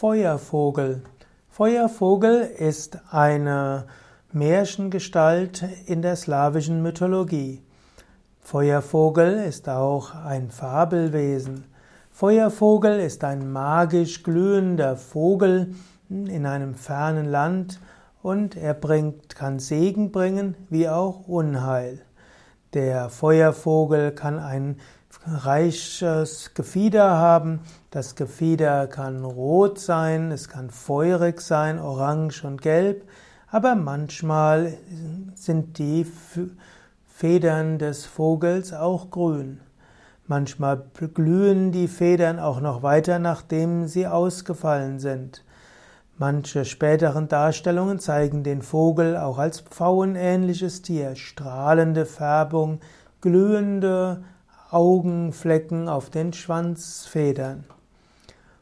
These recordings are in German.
Feuervogel. Feuervogel ist eine Märchengestalt in der slawischen Mythologie. Feuervogel ist auch ein Fabelwesen. Feuervogel ist ein magisch glühender Vogel in einem fernen Land und er bringt, kann Segen bringen wie auch Unheil. Der Feuervogel kann ein reiches Gefieder haben. Das Gefieder kann rot sein, es kann feurig sein, orange und gelb, aber manchmal sind die Federn des Vogels auch grün. Manchmal glühen die Federn auch noch weiter, nachdem sie ausgefallen sind. Manche späteren Darstellungen zeigen den Vogel auch als pfauenähnliches Tier, strahlende Färbung, glühende Augenflecken auf den Schwanzfedern.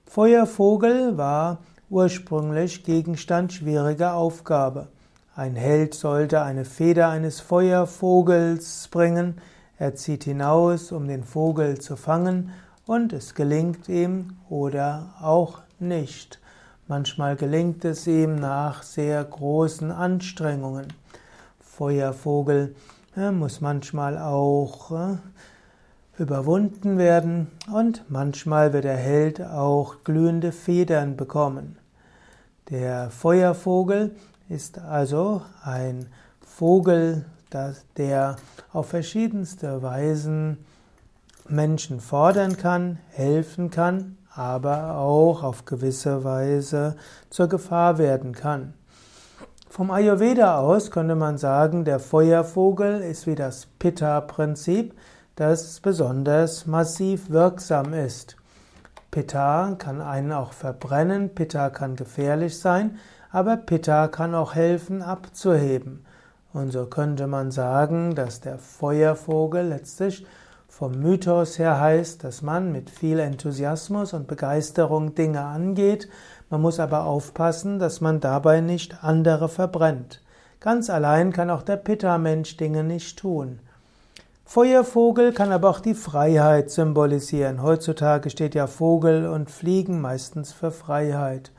Feuervogel war ursprünglich Gegenstand schwieriger Aufgabe. Ein Held sollte eine Feder eines Feuervogels bringen, er zieht hinaus, um den Vogel zu fangen, und es gelingt ihm oder auch nicht. Manchmal gelingt es ihm nach sehr großen Anstrengungen. Feuervogel äh, muss manchmal auch äh, überwunden werden und manchmal wird der Held auch glühende Federn bekommen. Der Feuervogel ist also ein Vogel, der auf verschiedenste Weisen Menschen fordern kann, helfen kann, aber auch auf gewisse Weise zur Gefahr werden kann. Vom Ayurveda aus könnte man sagen, der Feuervogel ist wie das Pitta-Prinzip, das besonders massiv wirksam ist. Pitta kann einen auch verbrennen, Pitta kann gefährlich sein, aber Pitta kann auch helfen abzuheben. Und so könnte man sagen, dass der Feuervogel letztlich vom Mythos her heißt, dass man mit viel Enthusiasmus und Begeisterung Dinge angeht, man muss aber aufpassen, dass man dabei nicht andere verbrennt. Ganz allein kann auch der Pitta-Mensch Dinge nicht tun. Feuervogel kann aber auch die Freiheit symbolisieren. Heutzutage steht ja Vogel und Fliegen meistens für Freiheit.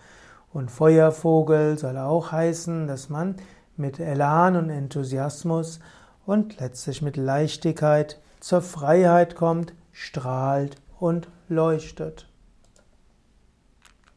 Und Feuervogel soll auch heißen, dass man mit Elan und Enthusiasmus und letztlich mit Leichtigkeit zur Freiheit kommt, strahlt und leuchtet.